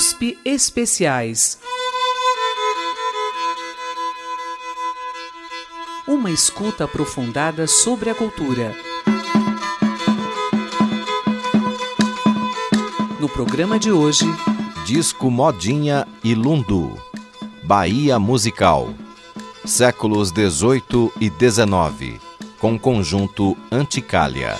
USP Especiais. Uma escuta aprofundada sobre a cultura. No programa de hoje, Disco Modinha e Lundu. Bahia Musical. Séculos 18 e 19. Com conjunto Anticália.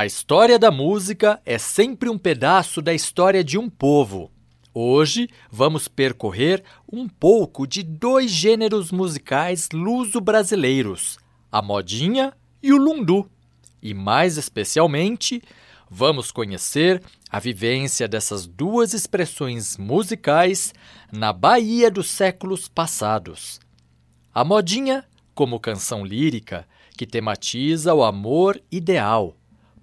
A história da música é sempre um pedaço da história de um povo. Hoje vamos percorrer um pouco de dois gêneros musicais luso-brasileiros, a modinha e o lundu. E mais especialmente, vamos conhecer a vivência dessas duas expressões musicais na Bahia dos séculos passados. A modinha, como canção lírica que tematiza o amor ideal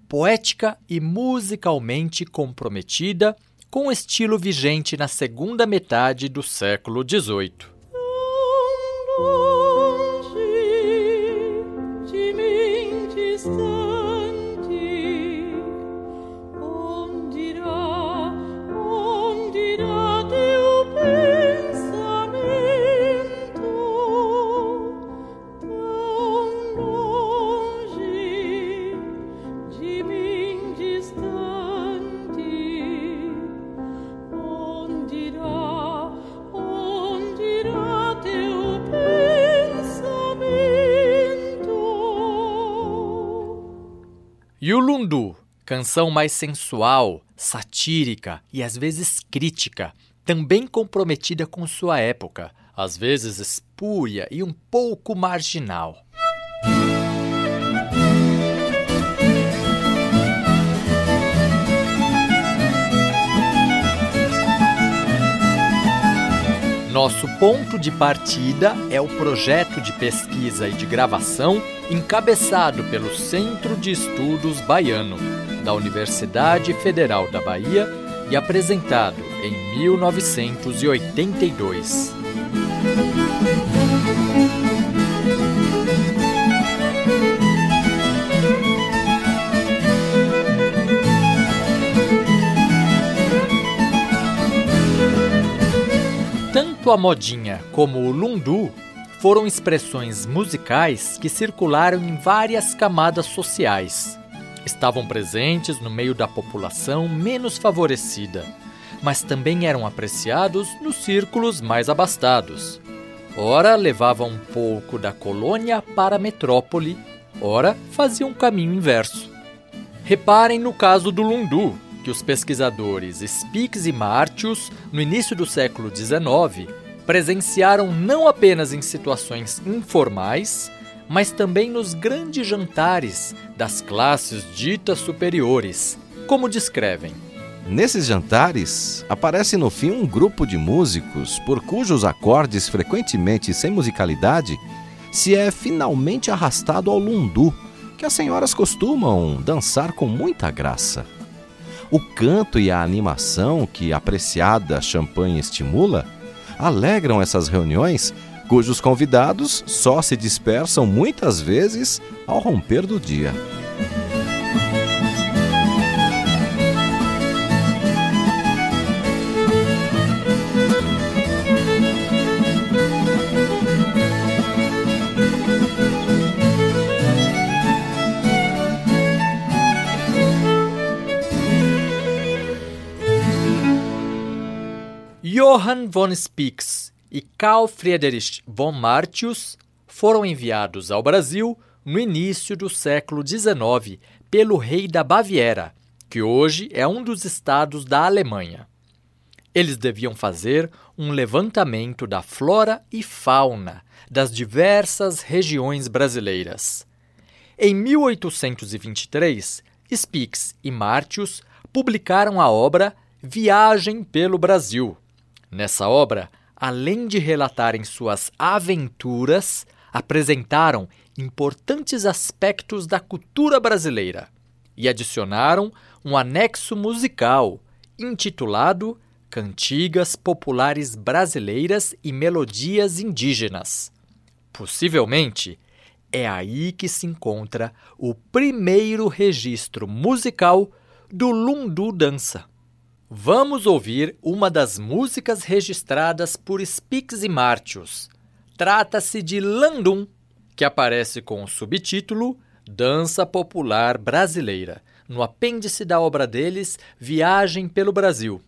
poética e musicalmente comprometida com o estilo vigente na segunda metade do século XVIII. E o lundu, canção mais sensual, satírica e às vezes crítica, também comprometida com sua época, às vezes espúria e um pouco marginal. Nosso ponto de partida é o projeto de pesquisa e de gravação encabeçado pelo Centro de Estudos Baiano, da Universidade Federal da Bahia e apresentado em 1982. Tanto a modinha como o lundu foram expressões musicais que circularam em várias camadas sociais. Estavam presentes no meio da população menos favorecida, mas também eram apreciados nos círculos mais abastados. Ora levavam um pouco da colônia para a metrópole, ora faziam um caminho inverso. Reparem no caso do lundu, que os pesquisadores Spix e Martius, no início do século XIX, presenciaram não apenas em situações informais, mas também nos grandes jantares das classes ditas superiores, como descrevem. Nesses jantares, aparece no fim um grupo de músicos por cujos acordes, frequentemente sem musicalidade, se é finalmente arrastado ao lundu, que as senhoras costumam dançar com muita graça. O canto e a animação que a apreciada champanhe estimula alegram essas reuniões, cujos convidados só se dispersam muitas vezes ao romper do dia. Johann von Spix e Karl Friedrich von Martius foram enviados ao Brasil no início do século XIX pelo rei da Baviera, que hoje é um dos estados da Alemanha. Eles deviam fazer um levantamento da flora e fauna das diversas regiões brasileiras. Em 1823, Spix e Martius publicaram a obra Viagem pelo Brasil, Nessa obra, além de relatarem suas aventuras, apresentaram importantes aspectos da cultura brasileira e adicionaram um anexo musical intitulado cantigas populares brasileiras e melodias indígenas. Possivelmente, é aí que se encontra o primeiro registro musical do Lundu Dança. Vamos ouvir uma das músicas registradas por Spix e Martius. Trata-se de Landum, que aparece com o subtítulo Dança Popular Brasileira, no apêndice da obra deles Viagem pelo Brasil.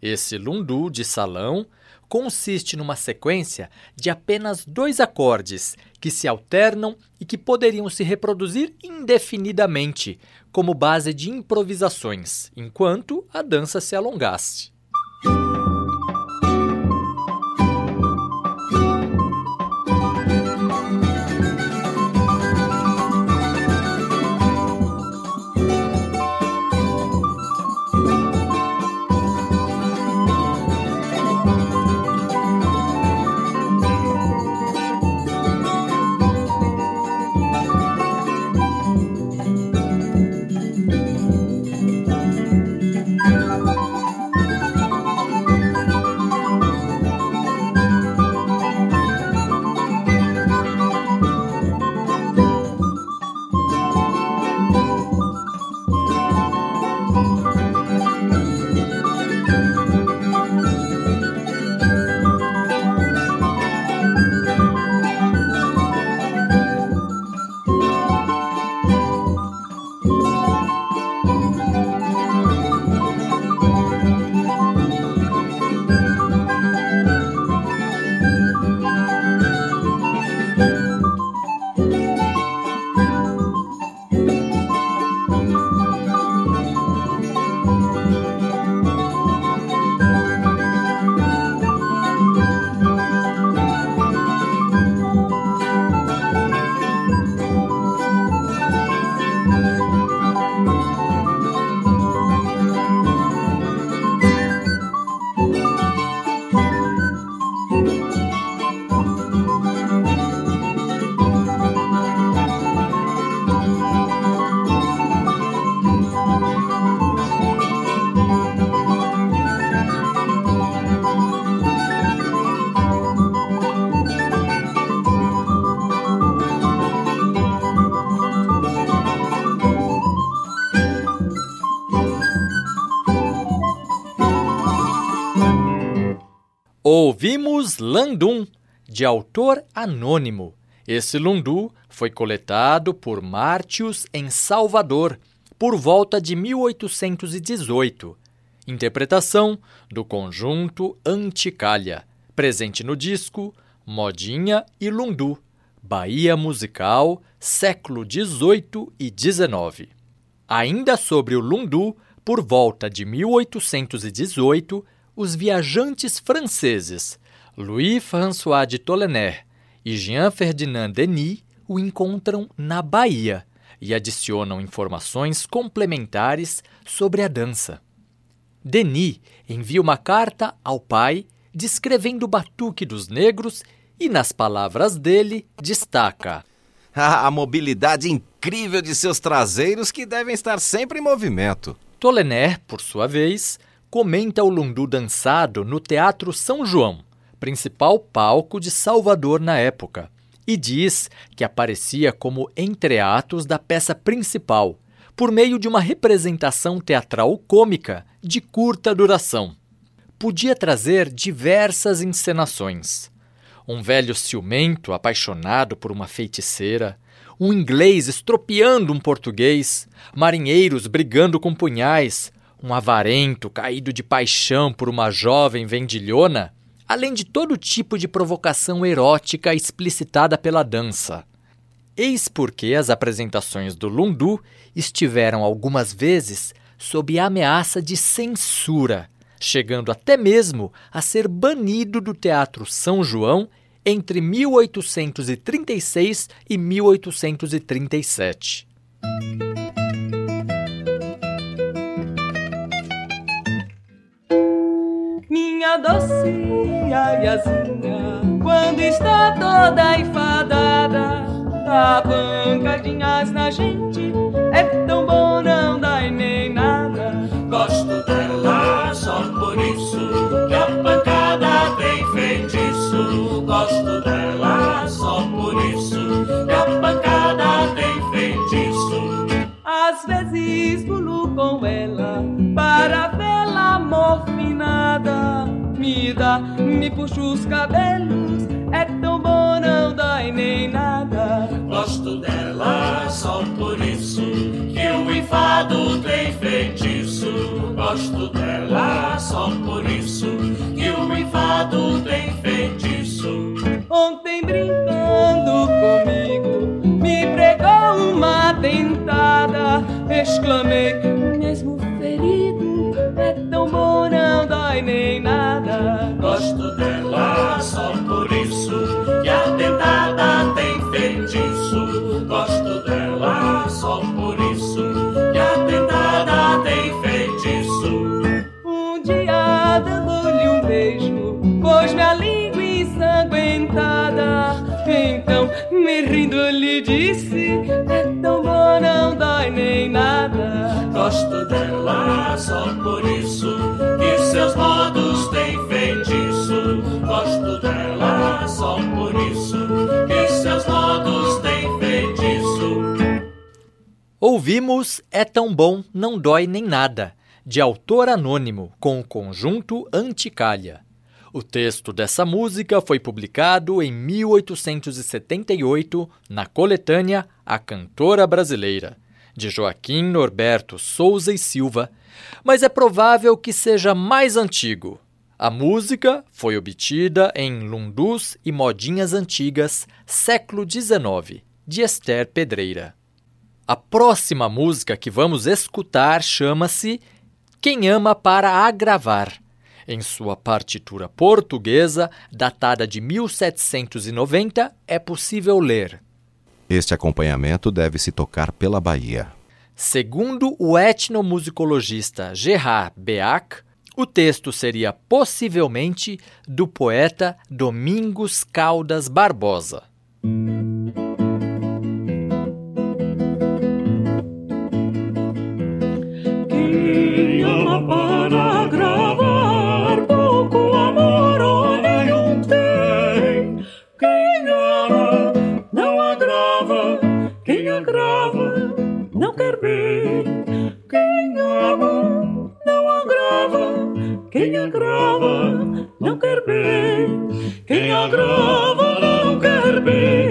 Esse lundu de salão consiste numa sequência de apenas dois acordes que se alternam e que poderiam se reproduzir indefinidamente como base de improvisações, enquanto a dança se alongasse. Ouvimos Landum, de autor anônimo. Esse lundu foi coletado por Martius em Salvador, por volta de 1818. Interpretação do conjunto Anticalha, presente no disco Modinha e Lundu, Bahia Musical, século XVIII e XIX. Ainda sobre o lundu, por volta de 1818, os viajantes franceses Louis-François de Tollener e Jean-Ferdinand Denis o encontram na Bahia e adicionam informações complementares sobre a dança. Denis envia uma carta ao pai descrevendo o batuque dos negros e, nas palavras dele, destaca a mobilidade incrível de seus traseiros que devem estar sempre em movimento. Tollener, por sua vez, comenta o lundu dançado no Teatro São João, principal palco de Salvador na época, e diz que aparecia como entreatos da peça principal, por meio de uma representação teatral cômica de curta duração. Podia trazer diversas encenações. Um velho ciumento apaixonado por uma feiticeira, um inglês estropiando um português, marinheiros brigando com punhais, um avarento caído de paixão por uma jovem vendilhona, além de todo tipo de provocação erótica explicitada pela dança. Eis porque as apresentações do Lundu estiveram algumas vezes sob ameaça de censura, chegando até mesmo a ser banido do Teatro São João entre 1836 e 1837. minha doce quando está toda enfadada, dá pancadinhas na gente, é tão bom não dá nem nada. Gosto dela só por isso, que a pancada tem feitiço. Gosto dela. Me puxa os cabelos, é tão bom, não dói nem nada. Gosto dela só por isso que o enfado tem feitiço. Gosto dela só por isso que o enfado tem feitiço. Ontem brincando comigo, me pregou uma dentada. Exclamei, dando-lhe um beijo, pôs minha língua ensanguentada. Então, me rindo, lhe disse: É tão bom, não dói nem nada. Gosto dela só por isso que seus modos têm feitiço. Gosto dela só por isso que seus modos têm feitiço. Ouvimos É Tão Bom, Não Dói Nem Nada, de autor anônimo, com o conjunto Anticalha. O texto dessa música foi publicado em 1878 na coletânea A Cantora Brasileira, de Joaquim Norberto Souza e Silva, mas é provável que seja mais antigo. A música foi obtida em Lundus e Modinhas Antigas, século XIX, de Esther Pedreira. A próxima música que vamos escutar chama-se Quem Ama para Agravar. Em sua partitura portuguesa, datada de 1790, é possível ler. Este acompanhamento deve se tocar pela Bahia. Segundo o etnomusicologista Gerard Beac, o texto seria possivelmente do poeta Domingos Caldas Barbosa. Agrava não quer bem. Quem agrava não quer bem.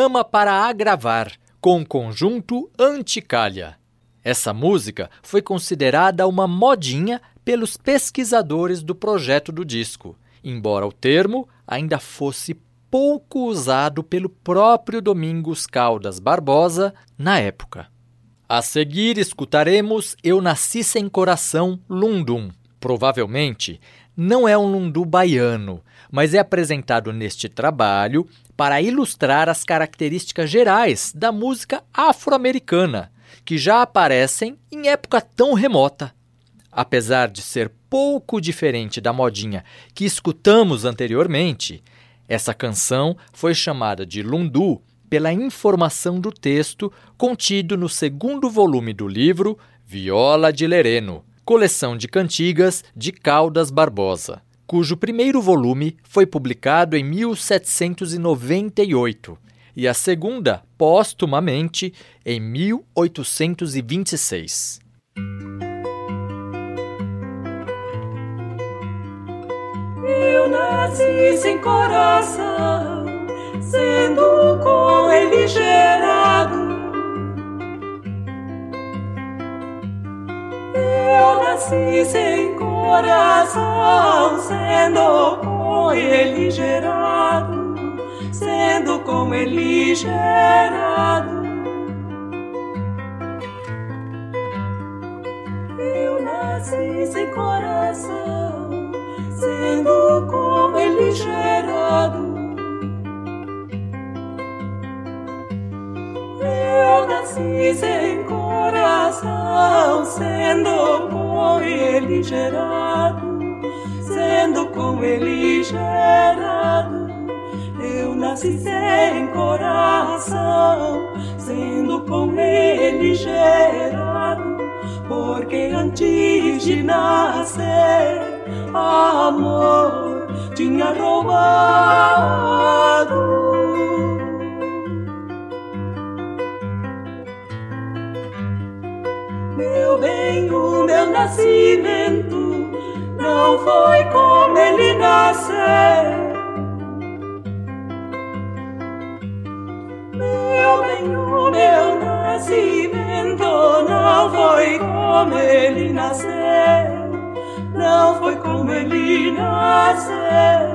Ouvimos Quem Ama para Agravar, com o conjunto Anticalha. Essa música foi considerada uma modinha pelos pesquisadores do projeto do disco, embora o termo ainda fosse pouco usado pelo próprio Domingos Caldas Barbosa na época. A seguir escutaremos Eu Nasci Sem Coração Lundum. Provavelmente não é um lundu baiano, mas é apresentado neste trabalho para ilustrar as características gerais da música afro-americana, que já aparecem em época tão remota. Apesar de ser pouco diferente da modinha que escutamos anteriormente, essa canção foi chamada de lundu pela informação do texto contido no segundo volume do livro Viola de Lereno, coleção de cantigas de Caldas Barbosa, cujo primeiro volume foi publicado em 1798 e a segunda, póstumamente, em 1826. Eu nasci sem coração, sendo com ele gerado. Nasci sem coração, sendo com ele gerado, sendo com ele gerado. Eu nasci sem coração, sendo com ele gerado. Nasci sem coração, sendo com ele gerado sendo com ele gerado. Eu nasci sem coração, sendo com ele gerado. Porque antes de nascer, amor tinha roubado. Meu bem, o meu nascimento não foi como ele nasceu. Meu bem, o meu nascimento não foi como ele nasceu. Não foi como ele nasceu.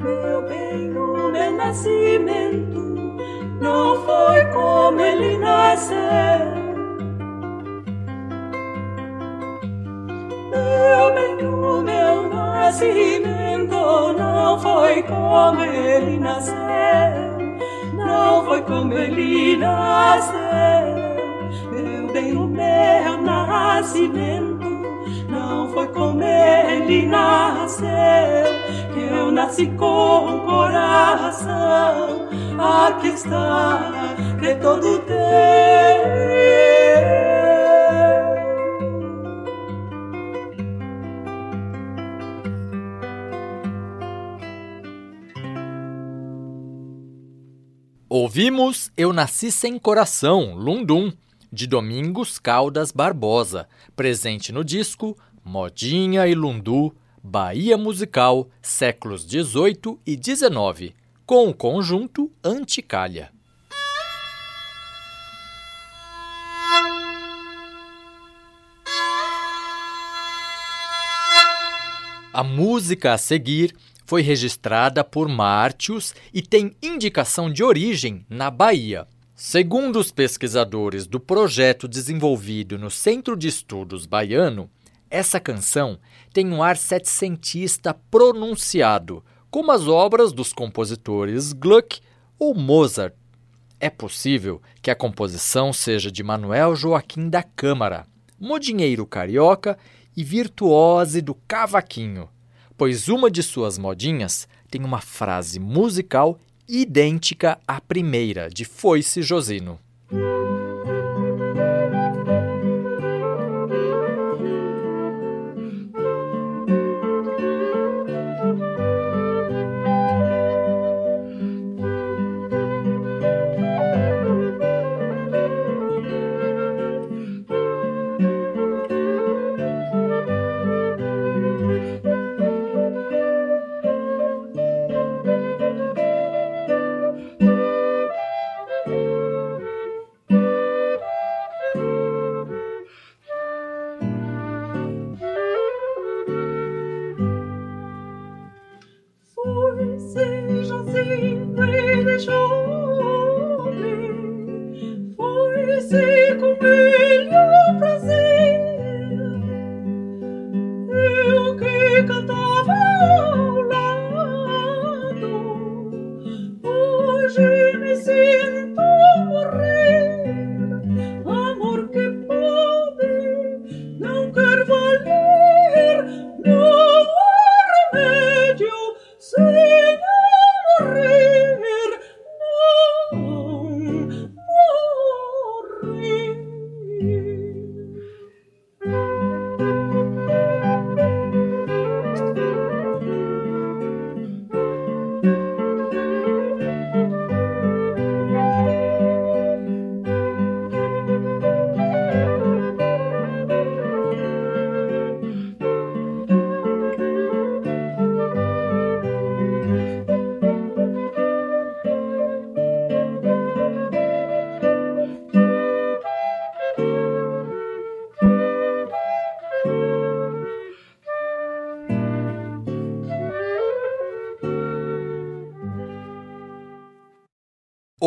Meu bem, o meu nascimento nasci com o coração, aqui está, todo teu. Ouvimos Eu Nasci Sem Coração, Lundum, de Domingos Caldas Barbosa, presente no disco Modinha e Lundu, Bahia Musical, séculos XVIII e XIX, com o conjunto Anticalha. A música a seguir foi registrada por Martius e tem indicação de origem na Bahia. Segundo os pesquisadores do projeto desenvolvido no Centro de Estudos Baiano, essa canção tem um ar setecentista pronunciado, como as obras dos compositores Gluck ou Mozart. É possível que a composição seja de Manuel Joaquim da Câmara, modinheiro carioca e virtuose do cavaquinho, pois uma de suas modinhas tem uma frase musical idêntica à primeira de Foice Josino.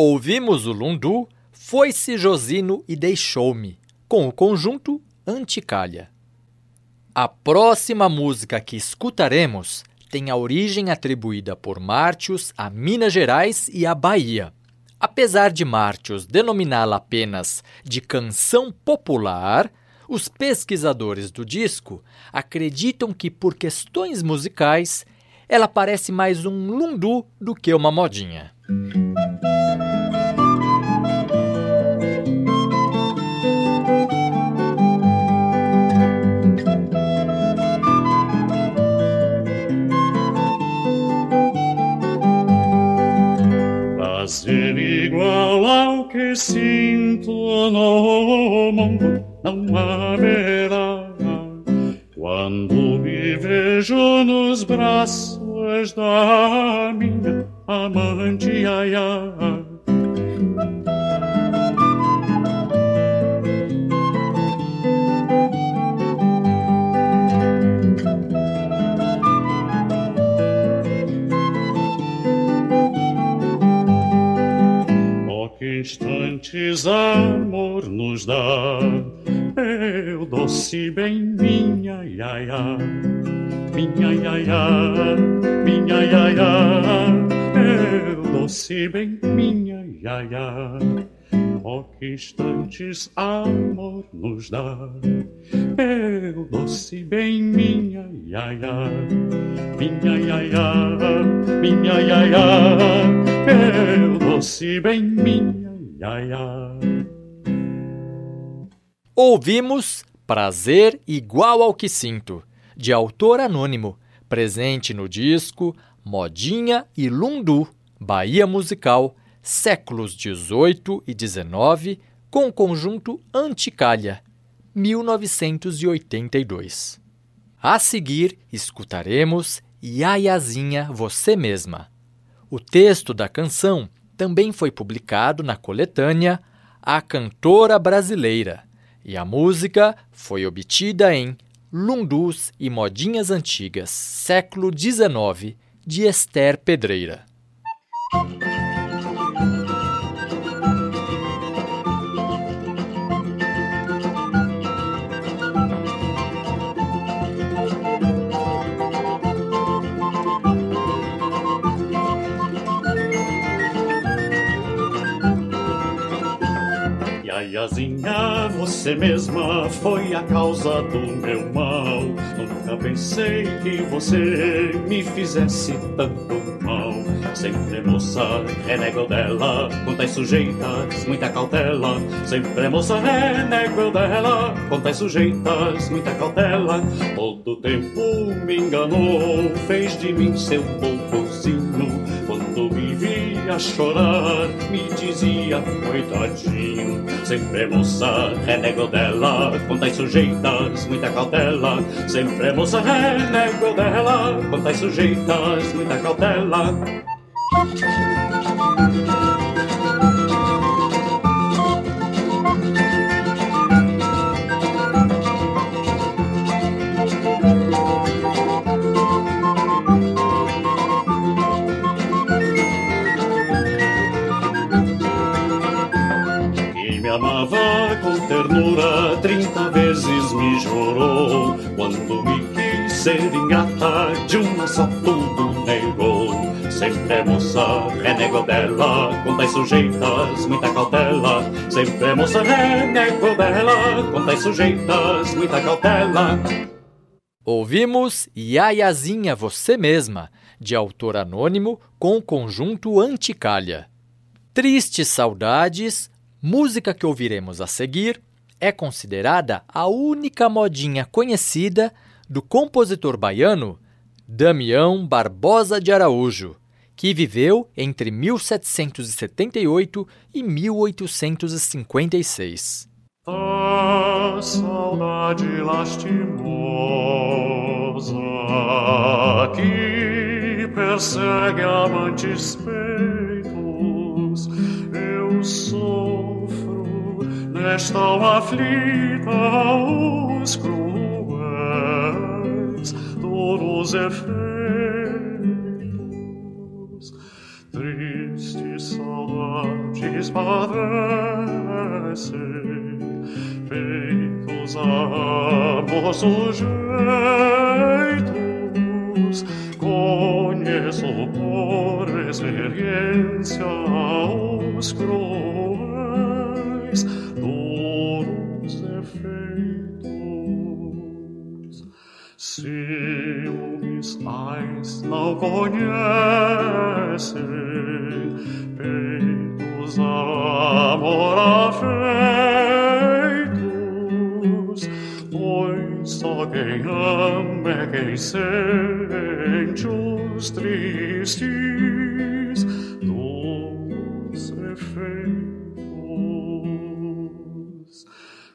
Ouvimos o Lundu, Foi-se Josino e Deixou-me, com o conjunto Anticalha. A próxima música que escutaremos tem a origem atribuída por Mártios a Minas Gerais e à Bahia. Apesar de Mártios denominá-la apenas de canção popular, os pesquisadores do disco acreditam que, por questões musicais, ela parece mais um lundu do que uma modinha. Prazer igual ao que sinto no mundo não haverá. Quando me vejo nos braços da minha amante, ai, ai. Instantes amor nos dá. Eu doce bem minha iaia, minha iaia, minha iaia, eu doce bem minha iaia. Oh, que instantes amor nos dá, eu doce bem minha iaia, minha iaia, minha iaia, eu doce bem minha. Ouvimos Prazer Igual ao que Sinto, de autor anônimo, presente no disco Modinha e Lundu, Bahia Musical, séculos 18 e 19, com conjunto Anticalha, 1982. A seguir, escutaremos Iaiazinha Você Mesma. O texto da canção também foi publicado na coletânea A Cantora Brasileira e a música foi obtida em Lundus e Modinhas Antigas, século XIX, de Esther Pedreira. Iaiazinha, você mesma foi a causa do meu mal. Nunca pensei que você me fizesse tanto mal. Sempre moça, renego dela, quantas sujeitas, muita cautela. Sempre moça, renego dela, quantas sujeitas, muita cautela. Todo tempo me enganou, fez de mim seu povozinho. Chorar, me dizia, coitadinho. Sempre moça, renego dela, quantas sujeitas, muita cautela. Sempre moça, renego dela, quantas sujeitas, muita cautela. Ser ingrata de uma só tudo negou Sempre é moça, renego dela, quantas sujeitas, muita cautela. Sempre é moça, renego dela, quantas sujeitas, muita cautela. Ouvimos Iaiazinha Você Mesma, de autor anônimo, com conjunto Anticalha. Tristes Saudades, música que ouviremos a seguir, é considerada a única modinha conhecida do compositor baiano Damião Barbosa de Araújo, que viveu entre 1778 e 1856. A saudade lastimosa que persegue amantes peitos, eu sofro nesta aflita os cruéis duros efeitos. Triste saudade padecem, feitos ambos os jeitos, conheço por experiência os cruéis duros efeitos. Ciúmes ais não conhecem, peitos amor afeitos, pois só quem ama é quem sente os tristes dos efeitos.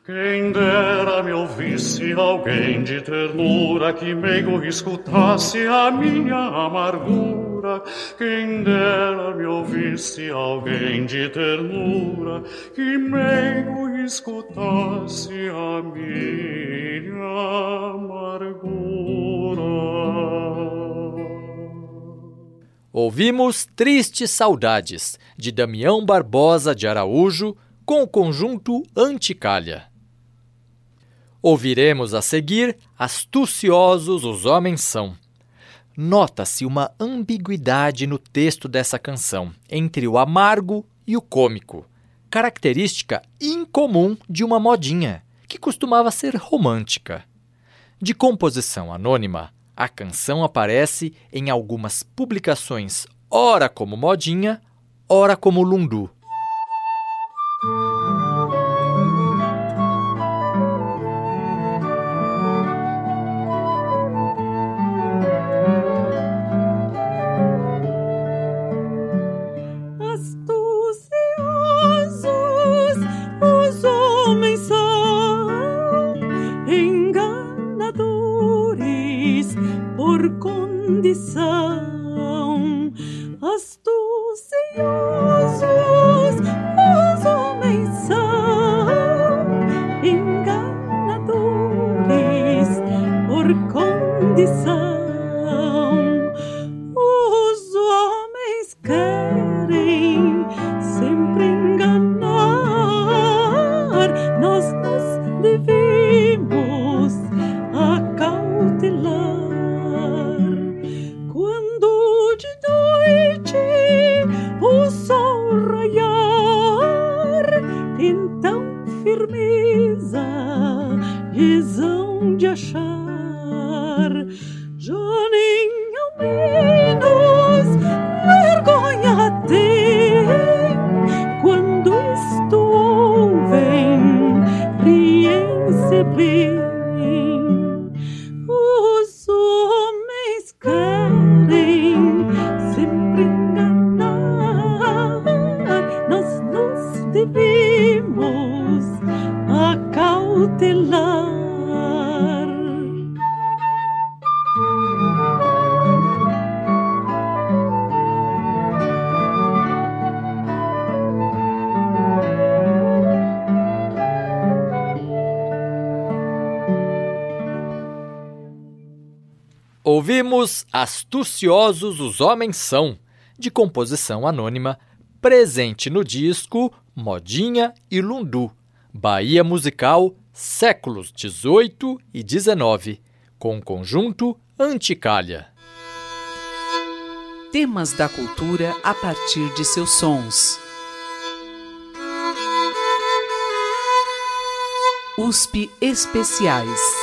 Quem dera me ouvisse alguém de ternura que meigo escutasse a minha amargura. Quem dera me ouvisse alguém de ternura que meigo escutasse a minha amargura. Ouvimos Tristes Saudades, de Damião Barbosa de Araújo, com o conjunto Anticalha. Ouviremos a seguir Astuciosos os Homens São. Nota-se uma ambiguidade no texto dessa canção entre o amargo e o cômico, característica incomum de uma modinha, que costumava ser romântica. De composição anônima, a canção aparece em algumas publicações, ora como modinha, ora como lundu. Devemos acautelar. Ouvimos Astuciosos os Homens São, de composição anônima, presente no disco Modinha e Lundu, Bahia Musical, séculos 18 e 19, com o conjunto Anticalha. Temas da cultura a partir de seus sons. USP Especiais.